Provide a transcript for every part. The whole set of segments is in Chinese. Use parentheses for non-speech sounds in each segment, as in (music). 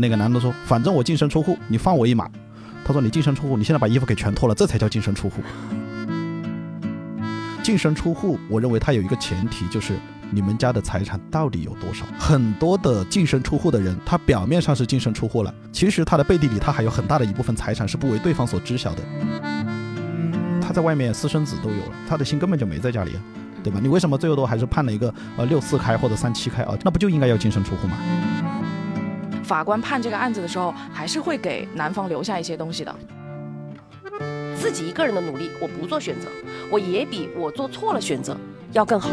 那个男的说：“反正我净身出户，你放我一马。”他说：“你净身出户，你现在把衣服给全脱了，这才叫净身出户。”净身出户，我认为它有一个前提，就是你们家的财产到底有多少。很多的净身出户的人，他表面上是净身出户了，其实他的背地里他还有很大的一部分财产是不为对方所知晓的。他在外面私生子都有了，他的心根本就没在家里，对吧？你为什么最后都还是判了一个呃六四开或者三七开啊？那不就应该要净身出户吗？法官判这个案子的时候，还是会给男方留下一些东西的。自己一个人的努力，我不做选择，我也比我做错了选择要更好。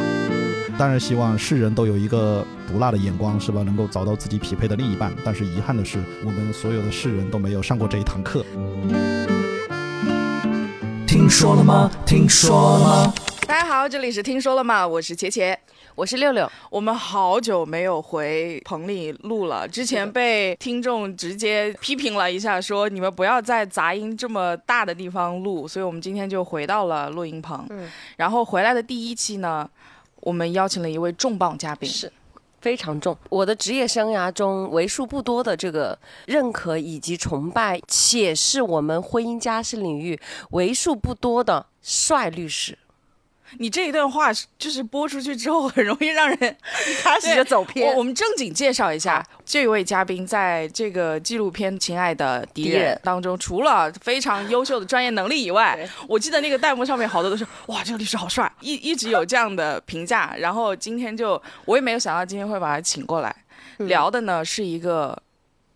当然希望世人都有一个毒辣的眼光，是吧？能够找到自己匹配的另一半。但是遗憾的是，我们所有的世人都没有上过这一堂课。听说了吗？听说了吗？大家好，这里是听说了吗？我是茄茄。我是六六，我们好久没有回棚里录了。之前被听众直接批评了一下，说你们不要在杂音这么大的地方录，所以我们今天就回到了录音棚。嗯，然后回来的第一期呢，我们邀请了一位重磅嘉宾，是非常重。我的职业生涯中为数不多的这个认可以及崇拜，且是我们婚姻家事领域为数不多的帅律师。你这一段话就是播出去之后，很容易让人一开始就走偏。我们正经介绍一下这位嘉宾，在这个纪录片《亲爱的敌人》当中，除了非常优秀的专业能力以外，我记得那个弹幕上面好多都是哇，这个律师好帅，一一直有这样的评价。然后今天就我也没有想到今天会把他请过来聊的呢，是一个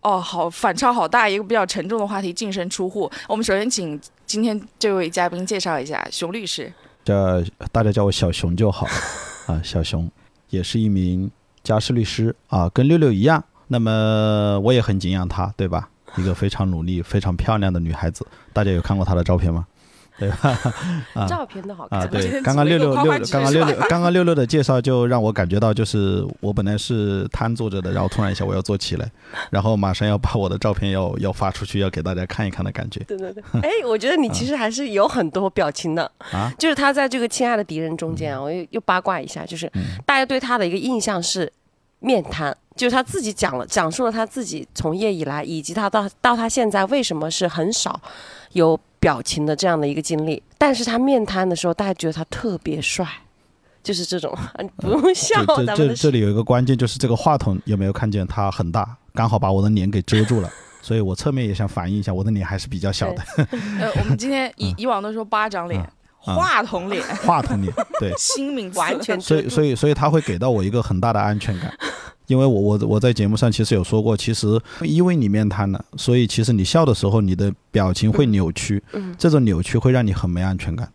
哦，好反差好大，一个比较沉重的话题——净身出户。我们首先请今天这位嘉宾介绍一下熊律师。叫大家叫我小熊就好，(laughs) 啊，小熊也是一名家事律师啊，跟六六一样。那么我也很敬仰她，对吧？一个非常努力、非常漂亮的女孩子。大家有看过她的照片吗？对吧？啊，照片都好看。啊，对，刚刚六六六，刚刚六六，刚刚六六的介绍就让我感觉到，就是我本来是瘫坐着的，然后突然一下我要坐起来，然后马上要把我的照片要要发出去，要给大家看一看的感觉。对对对。哎，我觉得你其实还是有很多表情的啊。就是他在这个亲爱的敌人中间啊，我又又八卦一下，就是大家对他的一个印象是面瘫，就是他自己讲了，讲述了他自己从业以来，以及他到到他现在为什么是很少有。表情的这样的一个经历，但是他面瘫的时候，大家觉得他特别帅，就是这种，(laughs) 不用笑。这这这里有一个关键，就是这个话筒有没有看见它很大，刚好把我的脸给遮住了，(laughs) 所以我侧面也想反映一下，我的脸还是比较小的。呃，(laughs) 我们今天以以往都说巴掌脸，话筒脸，话筒脸，对，新名完全。所以所以所以他会给到我一个很大的安全感。因为我我我在节目上其实有说过，其实因为你面瘫了，所以其实你笑的时候，你的表情会扭曲，这种扭曲会让你很没安全感，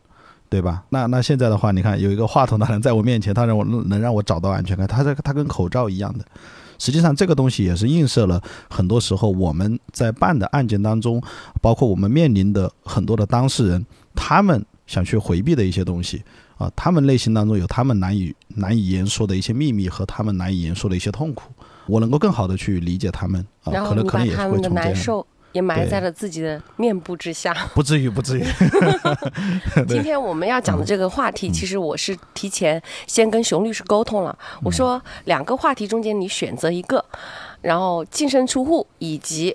对吧？那那现在的话，你看有一个话筒的人在我面前，他让我能让我找到安全感，他这他跟口罩一样的。实际上这个东西也是映射了很多时候我们在办的案件当中，包括我们面临的很多的当事人，他们想去回避的一些东西。啊，他们内心当中有他们难以难以言说的一些秘密和他们难以言说的一些痛苦，我能够更好的去理解他们。然后你把他们的难受也埋在了自己的面部之下。(laughs) 不至于，不至于。(laughs) 今天我们要讲的这个话题，其实我是提前先跟熊律师沟通了，我说两个话题中间你选择一个，然后净身出户以及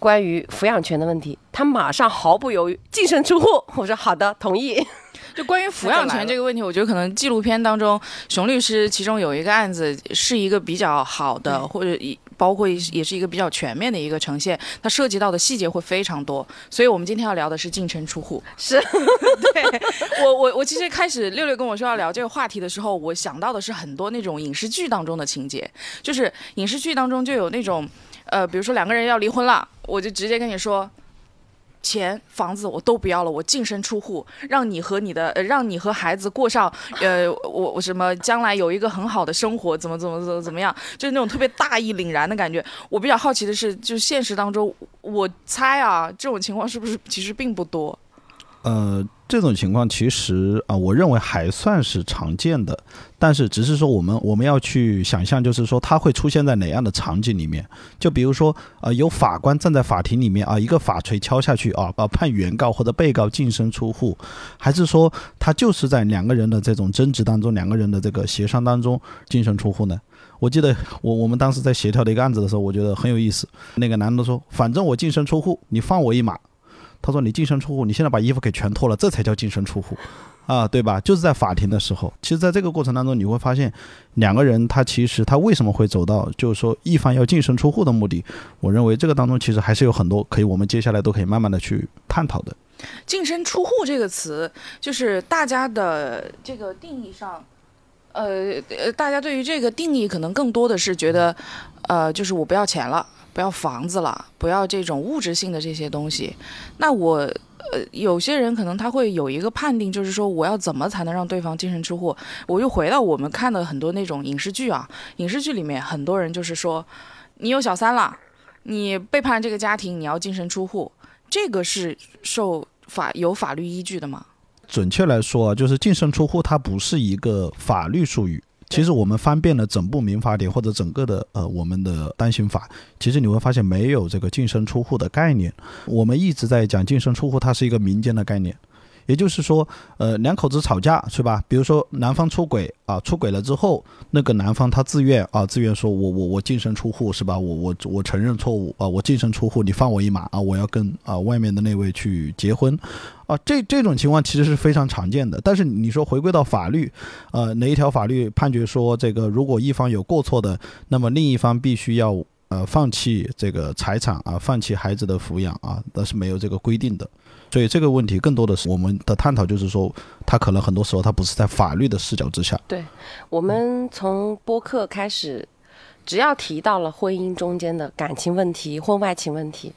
关于抚养权的问题，他马上毫不犹豫净身出户。(laughs) 我说好的，同意。(laughs) 就关于抚养权这个问题，我觉得可能纪录片当中，熊律师其中有一个案子是一个比较好的，或者一包括也是一个比较全面的一个呈现，它涉及到的细节会非常多。所以我们今天要聊的是净身出户。是，(laughs) 对我我我其实开始六六跟我说要聊这个话题的时候，我想到的是很多那种影视剧当中的情节，就是影视剧当中就有那种，呃，比如说两个人要离婚了，我就直接跟你说。钱、房子我都不要了，我净身出户，让你和你的，让你和孩子过上，呃，我我什么将来有一个很好的生活，怎么怎么怎么怎么样，就是那种特别大义凛然的感觉。我比较好奇的是，就现实当中，我猜啊，这种情况是不是其实并不多？呃，这种情况其实啊，我认为还算是常见的，但是只是说我们我们要去想象，就是说它会出现在哪样的场景里面？就比如说啊，有法官站在法庭里面啊，一个法锤敲下去啊，把判原告或者被告净身出户，还是说他就是在两个人的这种争执当中，两个人的这个协商当中净身出户呢？我记得我我们当时在协调的一个案子的时候，我觉得很有意思。那个男的说：“反正我净身出户，你放我一马。”他说：“你净身出户，你现在把衣服给全脱了，这才叫净身出户。”啊，对吧？就是在法庭的时候，其实，在这个过程当中，你会发现，两个人他其实他为什么会走到，就是说一方要净身出户的目的？我认为这个当中其实还是有很多可以，我们接下来都可以慢慢的去探讨的。净身出户这个词，就是大家的这个定义上，呃呃，大家对于这个定义可能更多的是觉得，呃，就是我不要钱了，不要房子了，不要这种物质性的这些东西。那我。呃，有些人可能他会有一个判定，就是说我要怎么才能让对方净身出户？我又回到我们看的很多那种影视剧啊，影视剧里面很多人就是说，你有小三了，你背叛这个家庭，你要净身出户，这个是受法有法律依据的吗？准确来说，就是净身出户，它不是一个法律术语。其实我们翻遍了整部民法典或者整个的呃我们的单行法，其实你会发现没有这个净身出户的概念。我们一直在讲净身出户，它是一个民间的概念。也就是说，呃，两口子吵架是吧？比如说男方出轨啊，出轨了之后，那个男方他自愿啊，自愿说我我我净身出户是吧？我我我承认错误啊，我净身出户，你放我一马啊，我要跟啊外面的那位去结婚啊。这这种情况其实是非常常见的。但是你说回归到法律，呃，哪一条法律判决说这个如果一方有过错的，那么另一方必须要呃放弃这个财产啊，放弃孩子的抚养啊，那是没有这个规定的。所以这个问题更多的是我们的探讨，就是说，他可能很多时候他不是在法律的视角之下。对，我们从播客开始，只要提到了婚姻中间的感情问题、婚外情问题，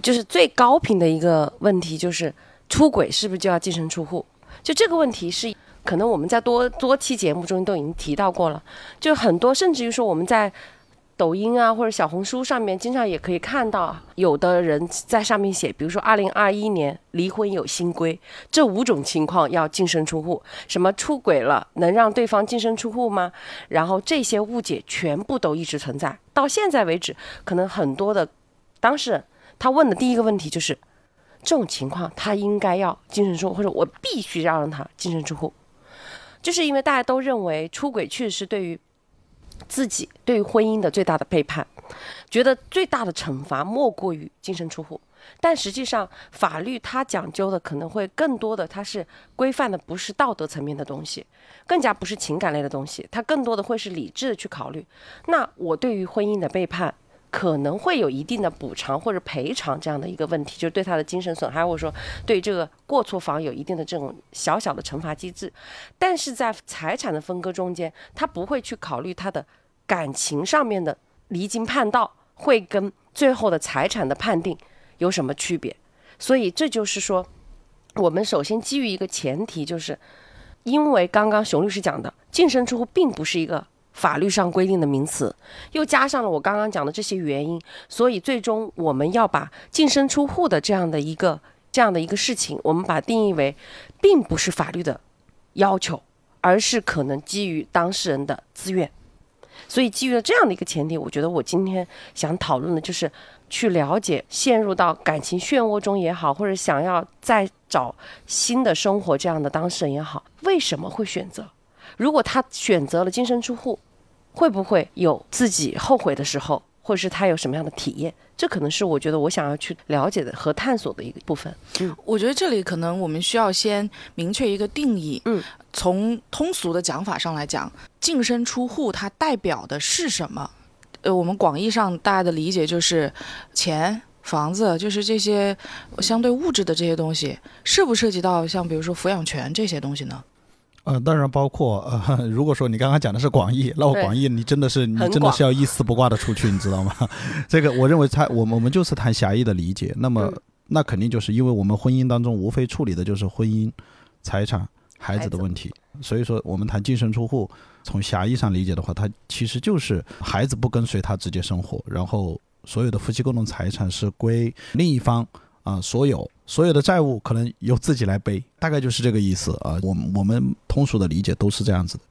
就是最高频的一个问题，就是出轨是不是就要净身出户？就这个问题是，可能我们在多多期节目中都已经提到过了，就很多，甚至于说我们在。抖音啊，或者小红书上面，经常也可以看到有的人在上面写，比如说二零二一年离婚有新规，这五种情况要净身出户。什么出轨了能让对方净身出户吗？然后这些误解全部都一直存在，到现在为止，可能很多的当事人他问的第一个问题就是，这种情况他应该要净身出户，或者我必须要让他净身出户，就是因为大家都认为出轨确实是对于。自己对于婚姻的最大的背叛，觉得最大的惩罚莫过于净身出户。但实际上，法律它讲究的可能会更多的，它是规范的不是道德层面的东西，更加不是情感类的东西，它更多的会是理智的去考虑。那我对于婚姻的背叛。可能会有一定的补偿或者赔偿这样的一个问题，就是对他的精神损害，或者说对这个过错方有一定的这种小小的惩罚机制。但是在财产的分割中间，他不会去考虑他的感情上面的离经叛道会跟最后的财产的判定有什么区别。所以这就是说，我们首先基于一个前提，就是因为刚刚熊律师讲的净身出户并不是一个。法律上规定的名词，又加上了我刚刚讲的这些原因，所以最终我们要把净身出户的这样的一个这样的一个事情，我们把定义为，并不是法律的要求，而是可能基于当事人的自愿。所以基于了这样的一个前提，我觉得我今天想讨论的就是去了解陷入到感情漩涡中也好，或者想要再找新的生活这样的当事人也好，为什么会选择？如果他选择了净身出户，会不会有自己后悔的时候，或者是他有什么样的体验？这可能是我觉得我想要去了解的和探索的一个部分。嗯，我觉得这里可能我们需要先明确一个定义。嗯，从通俗的讲法上来讲，净身出户它代表的是什么？呃，我们广义上大家的理解就是钱、房子，就是这些相对物质的这些东西，涉不涉及到像比如说抚养权这些东西呢？呃，当然包括呃，(laughs) 如果说你刚刚讲的是广义，那我广义你真的是你真的是要一丝不挂的出去，你知道吗？(laughs) 这个我认为他我们我们就是谈狭义的理解，那么那肯定就是因为我们婚姻当中无非处理的就是婚姻、财产、孩子的问题，所以说我们谈净身出户，从狭义上理解的话，它其实就是孩子不跟随他直接生活，然后所有的夫妻共同财产是归另一方。啊，所有所有的债务可能由自己来背，大概就是这个意思啊。我我们通俗的理解都是这样子的。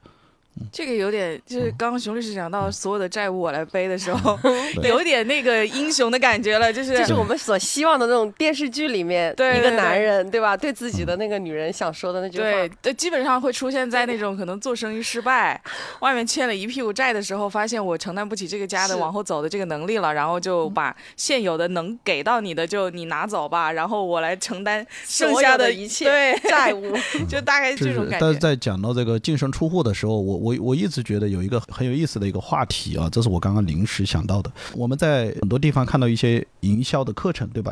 这个有点，就是刚刚熊律师讲到所有的债务我来背的时候，(laughs) 对有点那个英雄的感觉了，就是就是我们所希望的那种电视剧里面一个男人，对吧？对自己的那个女人想说的那句话。对对，基本上会出现在那种可能做生意失败，外面欠了一屁股债的时候，发现我承担不起这个家的往后走的这个能力了，然后就把现有的能给到你的就你拿走吧，然后我来承担剩下的一切对，债务，(laughs) 就大概这种感觉。但是在讲到这个净身出户的时候，我我我一直觉得有一个很有意思的一个话题啊，这是我刚刚临时想到的。我们在很多地方看到一些营销的课程，对吧？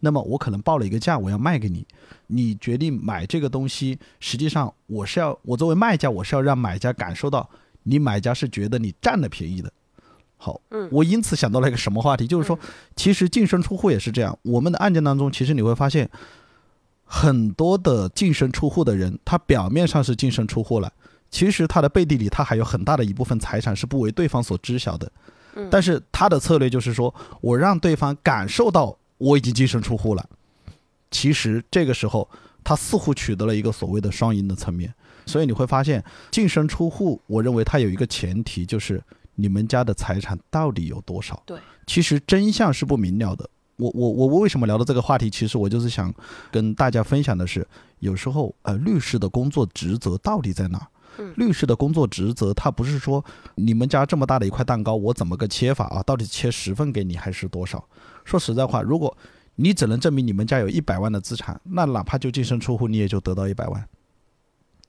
那么我可能报了一个价，我要卖给你，你决定买这个东西，实际上我是要我作为卖家，我是要让买家感受到你买家是觉得你占了便宜的。好，嗯我因此想到了一个什么话题，就是说，其实净身出户也是这样。我们的案件当中，其实你会发现，很多的净身出户的人，他表面上是净身出户了，其实他的背地里他还有很大的一部分财产是不为对方所知晓的。嗯但是他的策略就是说我让对方感受到我已经净身出户了，其实这个时候他似乎取得了一个所谓的双赢的层面。所以你会发现，净身出户，我认为它有一个前提，就是你们家的财产到底有多少。对，其实真相是不明了的。我我我我为什么聊到这个话题？其实我就是想跟大家分享的是，有时候呃，律师的工作职责到底在哪儿？嗯律师的工作职责，他不是说你们家这么大的一块蛋糕，我怎么个切法啊？到底切十份给你还是多少？说实在话，如果你只能证明你们家有一百万的资产，那哪怕就净身出户，你也就得到一百万。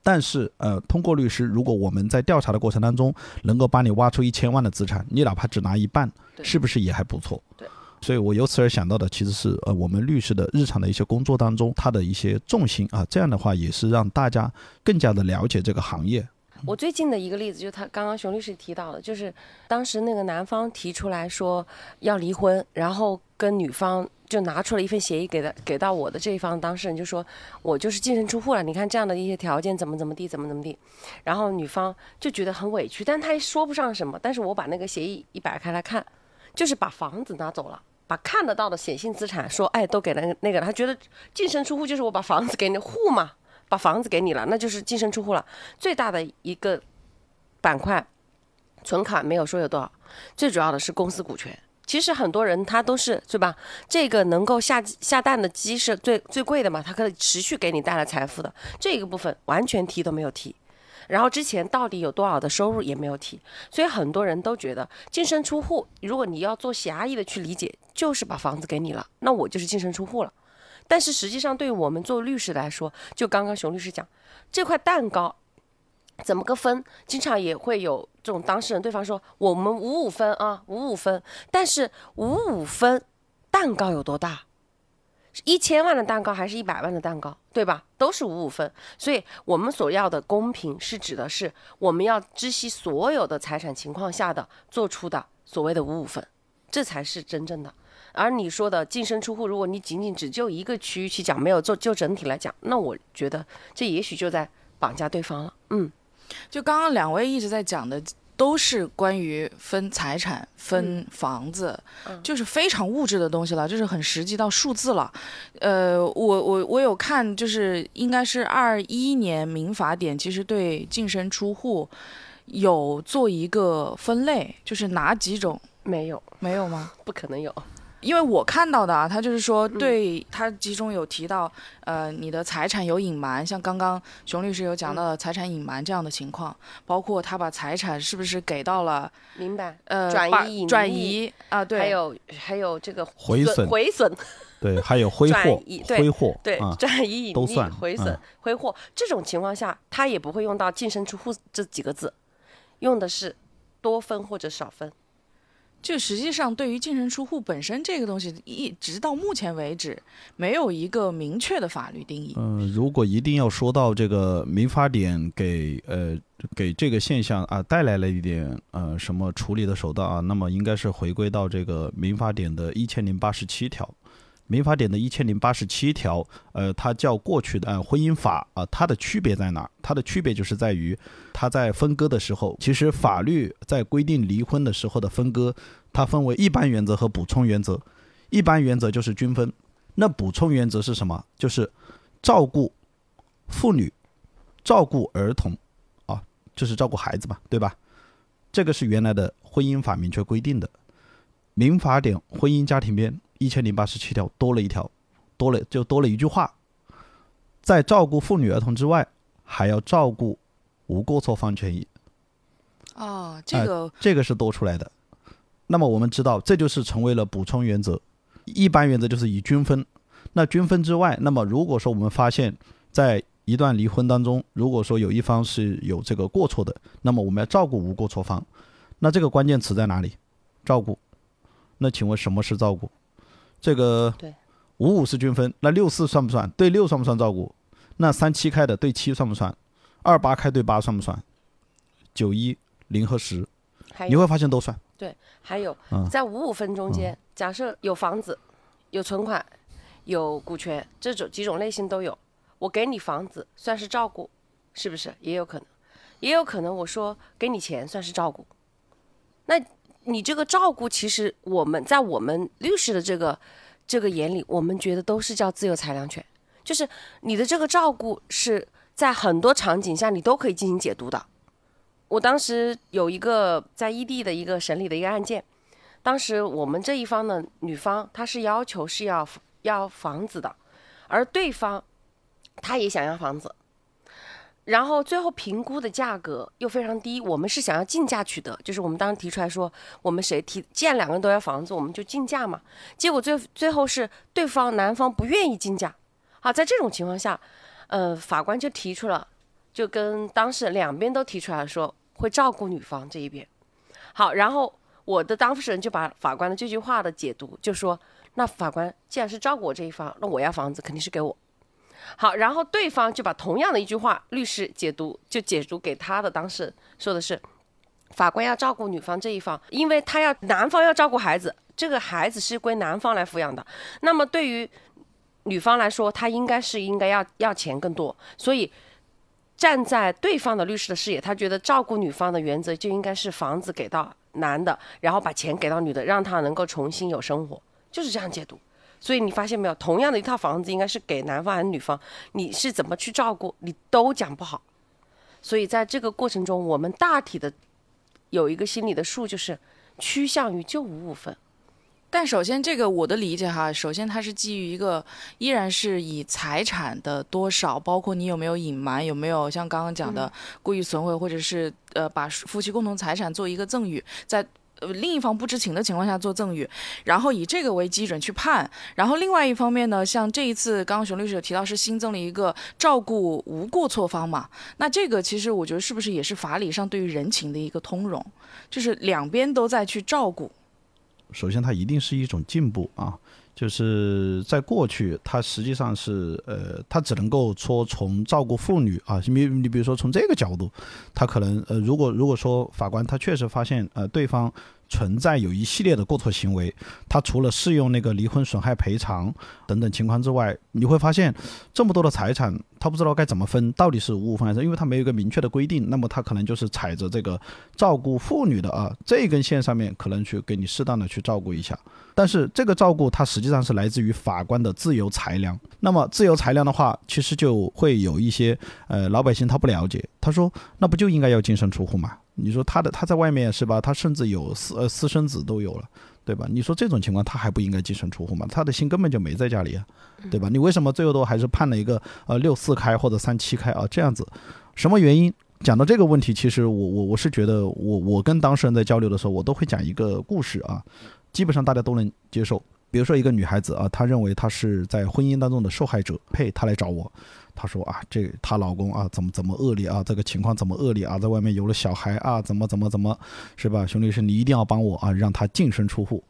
但是，呃，通过律师，如果我们在调查的过程当中能够帮你挖出一千万的资产，你哪怕只拿一半，是不是也还不错？对。所以我由此而想到的其实是，呃，我们律师的日常的一些工作当中，他的一些重心啊，这样的话也是让大家更加的了解这个行业。我最近的一个例子就是他刚刚熊律师提到的，就是当时那个男方提出来说要离婚，然后跟女方就拿出了一份协议给的给到我的这一方当事人，就说我就是净身出户了，你看这样的一些条件怎么怎么地，怎么怎么地，然后女方就觉得很委屈，但她也说不上什么，但是我把那个协议一摆开来看，就是把房子拿走了。把看得到的显性资产说，哎，都给了那个那个了，他觉得净身出户就是我把房子给你户嘛，把房子给你了，那就是净身出户了。最大的一个板块，存款没有说有多少，最主要的是公司股权。其实很多人他都是对吧？这个能够下下蛋的鸡是最最贵的嘛，它可以持续给你带来财富的这个部分完全提都没有提。然后之前到底有多少的收入也没有提，所以很多人都觉得净身出户，如果你要做狭义的去理解，就是把房子给你了，那我就是净身出户了。但是实际上，对于我们做律师来说，就刚刚熊律师讲，这块蛋糕怎么个分？经常也会有这种当事人，对方说我们五五分啊，五五分，但是五五分蛋糕有多大？一千万的蛋糕还是一百万的蛋糕，对吧？都是五五分。所以我们所要的公平，是指的是我们要知悉所有的财产情况下的做出的所谓的五五分，这才是真正的。而你说的净身出户，如果你仅仅只就一个区域去讲，没有做就整体来讲，那我觉得这也许就在绑架对方了。嗯，就刚刚两位一直在讲的，都是关于分财产、分房子，嗯就是非常物质的东西了，就是很实际到数字了。呃，我我我有看，就是应该是二一年民法典，其实对净身出户有做一个分类，就是哪几种没有，没有吗？不可能有。因为我看到的啊，他就是说，对他其中有提到，呃，你的财产有隐瞒，像刚刚熊律师有讲到的财产隐瞒这样的情况，包括他把财产是不是给到了明白？呃转移转移啊，对，还有还有这个毁损毁损，(laughs) 对，还有挥霍，对挥霍，对，啊，转移隐匿、都算毁损嗯、挥霍。这种情况下，他也不会用到净身出户这几个字，用的是多分或者少分。就实际上对于净身出户本身这个东西，一直到目前为止没有一个明确的法律定义。嗯、如果一定要说到这个民法典给呃给这个现象啊带来了一点呃什么处理的手段啊，那么应该是回归到这个民法典的一千零八十七条。民法典的一千零八十七条，呃，它叫过去的按婚姻法啊、它的区别在哪？它的区别就是在于，它在分割的时候，其实法律在规定离婚的时候的分割，它分为一般原则和补充原则。一般原则就是均分，那补充原则是什么？就是照顾妇女、照顾儿童，啊，就是照顾孩子嘛，对吧？这个是原来的婚姻法明确规定的，《民法典婚姻家庭编》一千零八十七条多了一条，多了就多了一句话，在照顾妇女儿童之外，还要照顾无过错方权益。哦，这个这个是多出来的。那么我们知道，这就是成为了补充原则。一般原则就是以均分。那均分之外，那么如果说我们发现，在一段离婚当中，如果说有一方是有这个过错的，那么我们要照顾无过错方。那这个关键词在哪里？照顾。那请问什么是照顾？这个五五是均分，那六四算不算？对六算不算照顾？那三七开的对七算不算？二八开对八算不算？九一零和十，你会发现都算。对，还有在五五分中间，假设有房子、有存款、有股权这种几种类型都有，我给你房子算是照顾，是不是？也有可能，也有可能我说给你钱算是照顾。那你这个照顾，其实我们在我们律师的这个这个眼里，我们觉得都是叫自由裁量权，就是你的这个照顾是在很多场景下你都可以进行解读的。我当时有一个在异地的一个审理的一个案件，当时我们这一方的女方她是要求是要要房子的，而对方他也想要房子，然后最后评估的价格又非常低，我们是想要竞价取得，就是我们当时提出来说，我们谁提，既然两个人都要房子，我们就竞价嘛。结果最最后是对方男方不愿意竞价，好，在这种情况下，呃，法官就提出了，就跟当事人两边都提出来说。会照顾女方这一边，好，然后我的当事人就把法官的这句话的解读，就说，那法官既然是照顾我这一方，那我要房子肯定是给我。好，然后对方就把同样的一句话，律师解读就解读给他的当事人，说的是，法官要照顾女方这一方，因为他要男方要照顾孩子，这个孩子是归男方来抚养的，那么对于女方来说，他应该是应该要要钱更多，所以。站在对方的律师的视野，他觉得照顾女方的原则就应该是房子给到男的，然后把钱给到女的，让他能够重新有生活，就是这样解读。所以你发现没有，同样的一套房子应该是给男方还是女方，你是怎么去照顾，你都讲不好。所以在这个过程中，我们大体的有一个心理的数，就是趋向于就五五分。但首先，这个我的理解哈，首先它是基于一个依然是以财产的多少，包括你有没有隐瞒，有没有像刚刚讲的故意损毁，或者是呃把夫妻共同财产做一个赠与，在呃呃另一方不知情的情况下做赠与，然后以这个为基准去判。然后另外一方面呢，像这一次刚刚熊律师有提到是新增了一个照顾无过错方嘛，那这个其实我觉得是不是也是法理上对于人情的一个通融，就是两边都在去照顾。首先，它一定是一种进步啊！就是在过去，他实际上是呃，他只能够说从照顾妇女啊，你你比如说从这个角度，他可能呃，如果如果说法官他确实发现呃对方。存在有一系列的过错行为，他除了适用那个离婚损害赔偿等等情况之外，你会发现这么多的财产，他不知道该怎么分，到底是五五分还是？因为他没有一个明确的规定，那么他可能就是踩着这个照顾妇女的啊这根线上面，可能去给你适当的去照顾一下。但是这个照顾它实际上是来自于法官的自由裁量。那么自由裁量的话，其实就会有一些呃老百姓他不了解，他说那不就应该要净身出户吗？你说他的他在外面是吧？他甚至有私呃私生子都有了，对吧？你说这种情况他还不应该净身出户吗？他的心根本就没在家里啊，对吧？你为什么最后都还是判了一个呃六四开或者三七开啊？这样子，什么原因？讲到这个问题，其实我我我是觉得我我跟当事人在交流的时候，我都会讲一个故事啊，基本上大家都能接受。比如说一个女孩子啊，她认为她是在婚姻当中的受害者，呸，她来找我。她说啊，这她老公啊，怎么怎么恶劣啊？这个情况怎么恶劣啊？在外面有了小孩啊？怎么怎么怎么，是吧？熊律师，你一定要帮我啊，让他净身出户。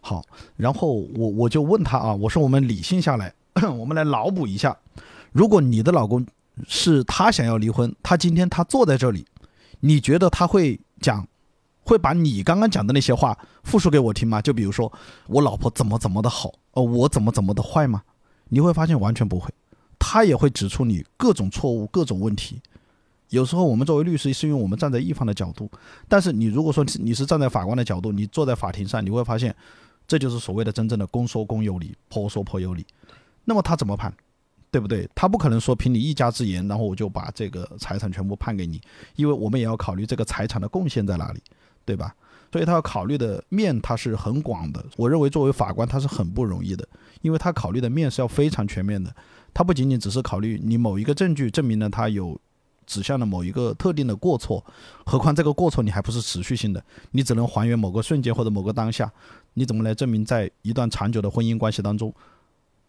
好，然后我我就问他啊，我说我们理性下来，(coughs) 我们来脑补一下，如果你的老公是他想要离婚，他今天他坐在这里，你觉得他会讲，会把你刚刚讲的那些话复述给我听吗？就比如说我老婆怎么怎么的好，呃，我怎么怎么的坏吗？你会发现完全不会。他也会指出你各种错误、各种问题。有时候我们作为律师，是因为我们站在一方的角度；但是你如果说你是站在法官的角度，你坐在法庭上，你会发现，这就是所谓的真正的公说公有理，婆说婆有理。那么他怎么判？对不对？他不可能说凭你一家之言，然后我就把这个财产全部判给你，因为我们也要考虑这个财产的贡献在哪里，对吧？所以他要考虑的面他是很广的。我认为作为法官他是很不容易的，因为他考虑的面是要非常全面的。他不仅仅只是考虑你某一个证据证明了他有指向了某一个特定的过错，何况这个过错你还不是持续性的，你只能还原某个瞬间或者某个当下，你怎么来证明在一段长久的婚姻关系当中，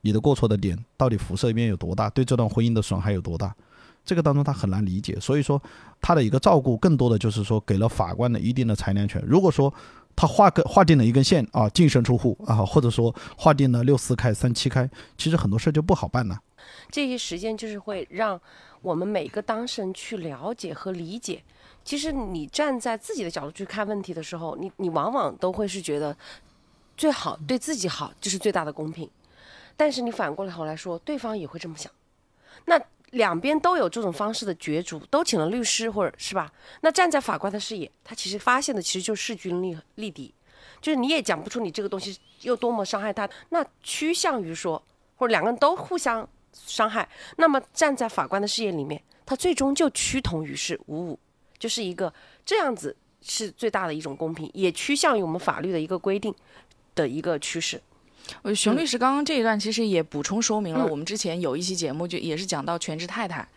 你的过错的点到底辐射面有多大，对这段婚姻的损害有多大？这个当中他很难理解，所以说他的一个照顾更多的就是说给了法官的一定的裁量权。如果说他划个划定了一根线啊，净身出户啊，或者说划定了 (laughs) 六四开三七开，其实很多事儿就不好办了。这些时间就是会让我们每个当事人去了解和理解。其实你站在自己的角度去看问题的时候，你你往往都会是觉得最好对自己好就是最大的公平。但是你反过来头来说，对方也会这么想。那两边都有这种方式的角逐，都请了律师或者是吧？那站在法官的视野，他其实发现的其实就是势均力力敌，就是你也讲不出你这个东西有多么伤害他。那趋向于说，或者两个人都互相伤害，那么站在法官的视野里面，他最终就趋同于是五五，就是一个这样子是最大的一种公平，也趋向于我们法律的一个规定的一个趋势。呃，熊律师刚刚这一段其实也补充说明了，我们之前有一期节目就也是讲到全职太太，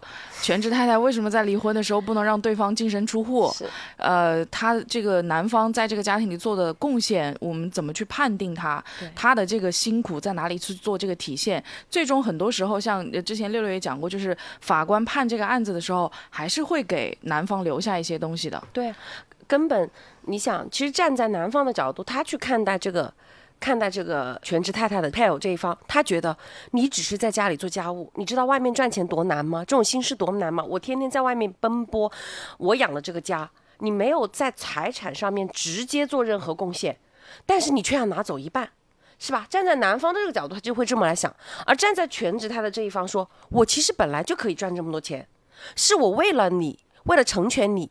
全职太太为什么在离婚的时候不能让对方净身出户？呃，他这个男方在这个家庭里做的贡献，我们怎么去判定他？他的这个辛苦在哪里去做这个体现？最终很多时候，像之前六六也讲过，就是法官判这个案子的时候，还是会给男方留下一些东西的。对，根本你想，其实站在男方的角度，他去看待这个。看待这个全职太太的配偶这一方，他觉得你只是在家里做家务，你知道外面赚钱多难吗？这种心事多难吗？我天天在外面奔波，我养了这个家，你没有在财产上面直接做任何贡献，但是你却要拿走一半，是吧？站在男方的这个角度，他就会这么来想；而站在全职太太这一方，说我其实本来就可以赚这么多钱，是我为了你，为了成全你，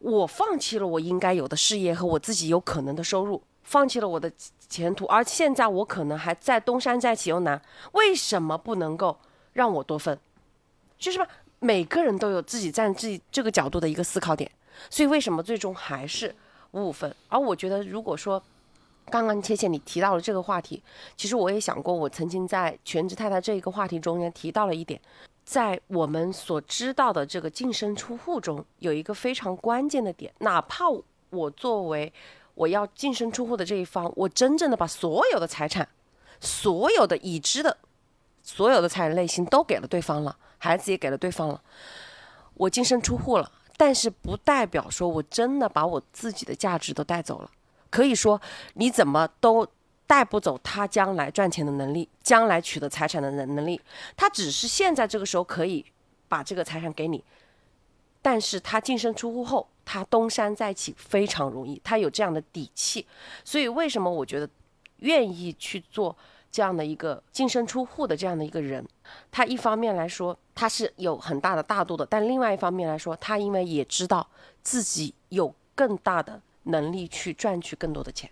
我放弃了我应该有的事业和我自己有可能的收入。放弃了我的前途，而现在我可能还在东山再起又难，为什么不能够让我多分？就是吧，每个人都有自己站自己这个角度的一个思考点，所以为什么最终还是五五分？而我觉得，如果说刚刚切切你提到了这个话题，其实我也想过，我曾经在全职太太这一个话题中间提到了一点，在我们所知道的这个净身出户中，有一个非常关键的点，哪怕我作为。我要净身出户的这一方，我真正的把所有的财产、所有的已知的、所有的财产类型都给了对方了，孩子也给了对方了，我净身出户了，但是不代表说我真的把我自己的价值都带走了。可以说，你怎么都带不走他将来赚钱的能力，将来取得财产的能能力，他只是现在这个时候可以把这个财产给你。但是他净身出户后，他东山再起非常容易，他有这样的底气，所以为什么我觉得愿意去做这样的一个净身出户的这样的一个人，他一方面来说他是有很大的大度的，但另外一方面来说，他因为也知道自己有更大的能力去赚取更多的钱。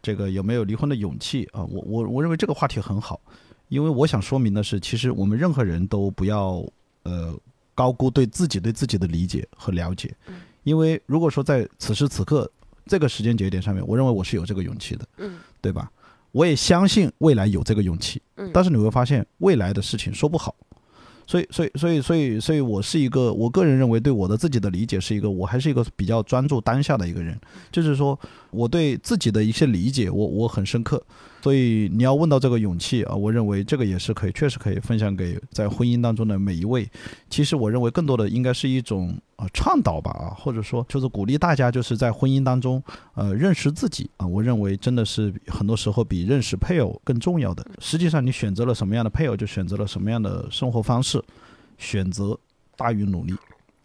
这个有没有离婚的勇气啊？我我我认为这个话题很好，因为我想说明的是，其实我们任何人都不要呃。高估对自己对自己的理解和了解，因为如果说在此时此刻这个时间节点上面，我认为我是有这个勇气的，嗯，对吧？我也相信未来有这个勇气，嗯，但是你会发现未来的事情说不好。所以，所以，所以，所以，所以我是一个，我个人认为对我的自己的理解是一个，我还是一个比较专注当下的一个人，就是说我对自己的一些理解，我我很深刻。所以你要问到这个勇气啊，我认为这个也是可以，确实可以分享给在婚姻当中的每一位。其实我认为更多的应该是一种啊倡导吧啊，或者说就是鼓励大家就是在婚姻当中呃认识自己啊。我认为真的是很多时候比认识配偶更重要的。实际上你选择了什么样的配偶，就选择了什么样的生活方式。选择大于努力，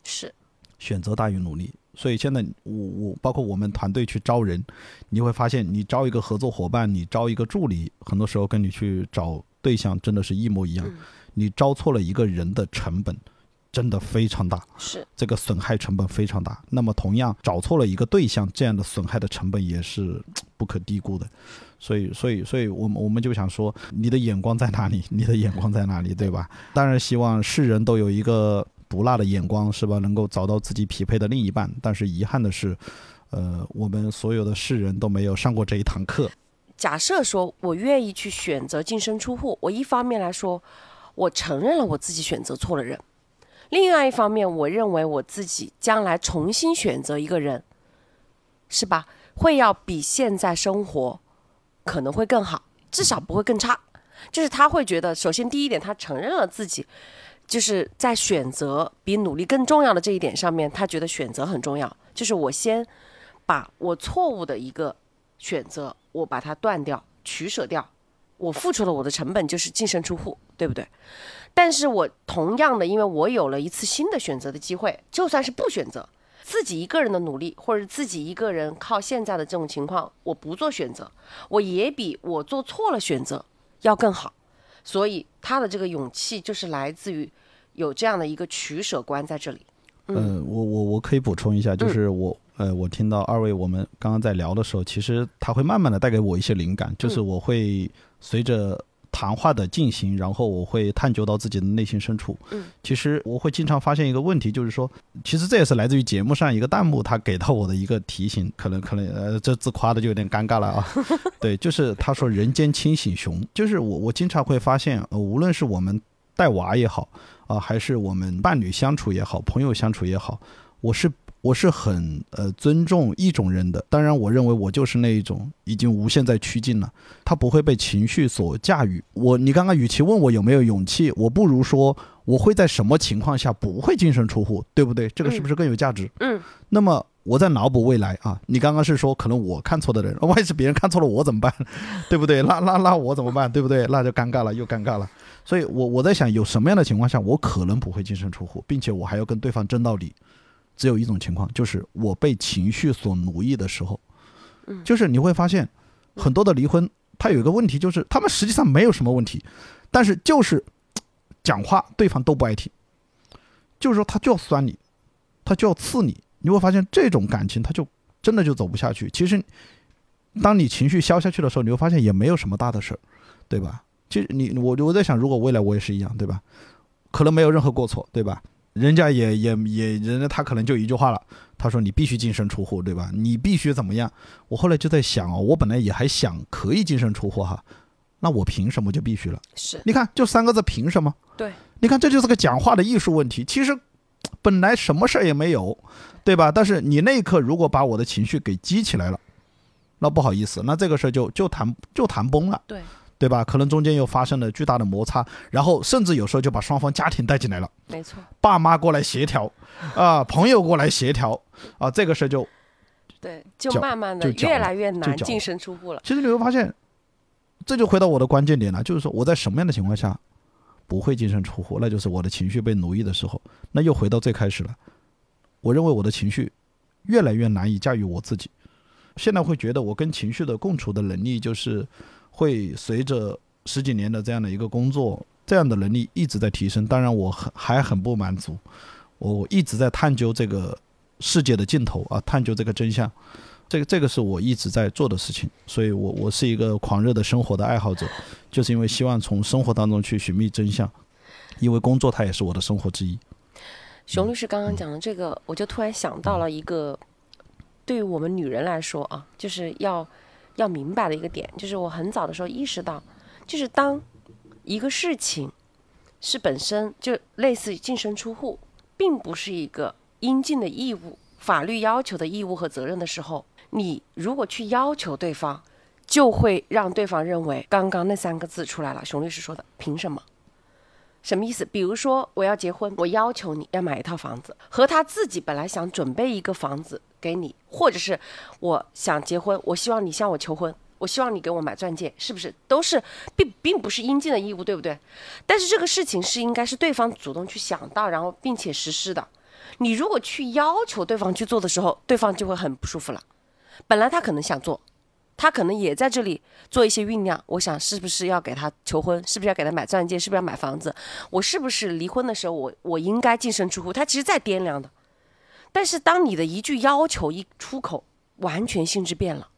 是选择大于努力。所以现在我我包括我们团队去招人，你会发现，你招一个合作伙伴，你招一个助理，很多时候跟你去找对象真的是一模一样。你招错了一个人的成本，真的非常大，是这个损害成本非常大。那么同样找错了一个对象，这样的损害的成本也是 (tsk) 不可低估的。所以，所以，所以我们我们就想说，你的眼光在哪里？你的眼光在哪里？对吧？当然希望世人都有一个毒辣的眼光，是吧？能够找到自己匹配的另一半。但是遗憾的是，呃，我们所有的世人都没有上过这一堂课。假设说我愿意去选择净身出户，我一方面来说，我承认了我自己选择错了人；另外一方面，我认为我自己将来重新选择一个人，是吧？会要比现在生活。可能会更好，至少不会更差。就是他会觉得，首先第一点，他承认了自己就是在选择比努力更重要的这一点上面，他觉得选择很重要。就是我先把我错误的一个选择，我把它断掉、取舍掉，我付出了我的成本，就是净身出户，对不对？但是我同样的，因为我有了一次新的选择的机会，就算是不选择。自己一个人的努力，或者自己一个人靠现在的这种情况，我不做选择，我也比我做错了选择要更好。所以他的这个勇气就是来自于有这样的一个取舍观在这里。嗯，我我我可以补充一下，就是我呃，我听到二位我们刚刚在聊的时候，其实他会慢慢的带给我一些灵感，就是我会随着。谈话的进行，然后我会探究到自己的内心深处。嗯，其实我会经常发现一个问题，就是说，其实这也是来自于节目上一个弹幕他给到我的一个提醒，(laughs) 可能可能呃，这自夸的就有点尴尬了啊。(laughs) 对，就是他说“人间清醒熊”，就是我我经常会发现，呃无论是我们带娃也好啊，还是我们伴侣相处也好，朋友相处也好，我是。我是很呃尊重一种人的，当然，我认为我就是那一种已经无限在趋近了，他不会被情绪所驾驭。我，你刚刚与其问我有没有勇气，我不如说我会在什么情况下不会净身出户，对不对？这个是不是更有价值？嗯。那么我在脑补未来啊，你刚刚是说可能我看错的人，万一是别人看错了我怎么办？对不对？那那那我怎么办？对不对？那就尴尬了，又尴尬了。所以我我在想，有什么样的情况下我可能不会净身出户，并且我还要跟对方争到底。只有一种情况，就是我被情绪所奴役的时候，就是你会发现，很多的离婚，它有一个问题，就是他们实际上没有什么问题，但是就是讲话对方都不爱听，就是说他就要酸你，他就要刺你，你会发现这种感情他就真的就走不下去。其实，当你情绪消下去的时候，你会发现也没有什么大的事儿，对吧？其实你我我在想，如果未来我也是一样，对吧？可能没有任何过错，对吧？人家也也也，人家他可能就一句话了，他说你必须净身出户，对吧？你必须怎么样？我后来就在想哦，我本来也还想可以净身出户哈，那我凭什么就必须了？是，你看就三个字，凭什么？对，你看这就是个讲话的艺术问题。其实本来什么事儿也没有，对吧？但是你那一刻如果把我的情绪给激起来了，那不好意思，那这个事儿就就谈就谈崩了。对。对吧？可能中间又发生了巨大的摩擦，然后甚至有时候就把双方家庭带进来了。没错，爸妈过来协调，啊，朋友过来协调，啊，这个事就，对，就慢慢的越来越难净身出户了。其实你会发现，这就回到我的关键点了，就是说我在什么样的情况下不会净身出户？那就是我的情绪被奴役的时候。那又回到最开始了，我认为我的情绪越来越难以驾驭我自己。现在会觉得我跟情绪的共处的能力就是。会随着十几年的这样的一个工作，这样的能力一直在提升。当然，我很还很不满足，我一直在探究这个世界的尽头啊，探究这个真相。这个这个是我一直在做的事情。所以，我我是一个狂热的生活的爱好者，就是因为希望从生活当中去寻觅真相。因为工作它也是我的生活之一。熊律师刚刚讲的这个，我就突然想到了一个，对于我们女人来说啊，就是要。要明白的一个点，就是我很早的时候意识到，就是当一个事情是本身就类似于净身出户，并不是一个应尽的义务、法律要求的义务和责任的时候，你如果去要求对方，就会让对方认为刚刚那三个字出来了。熊律师说的，凭什么？什么意思？比如说我要结婚，我要求你要买一套房子，和他自己本来想准备一个房子。给你，或者是我想结婚，我希望你向我求婚，我希望你给我买钻戒，是不是都是并并不是应尽的义务，对不对？但是这个事情是应该是对方主动去想到，然后并且实施的。你如果去要求对方去做的时候，对方就会很不舒服了。本来他可能想做，他可能也在这里做一些酝酿。我想是不是要给他求婚，是不是要给他买钻戒，是不是要买房子？我是不是离婚的时候，我我应该净身出户？他其实在掂量的。但是，当你的一句要求一出口，完全性质变了，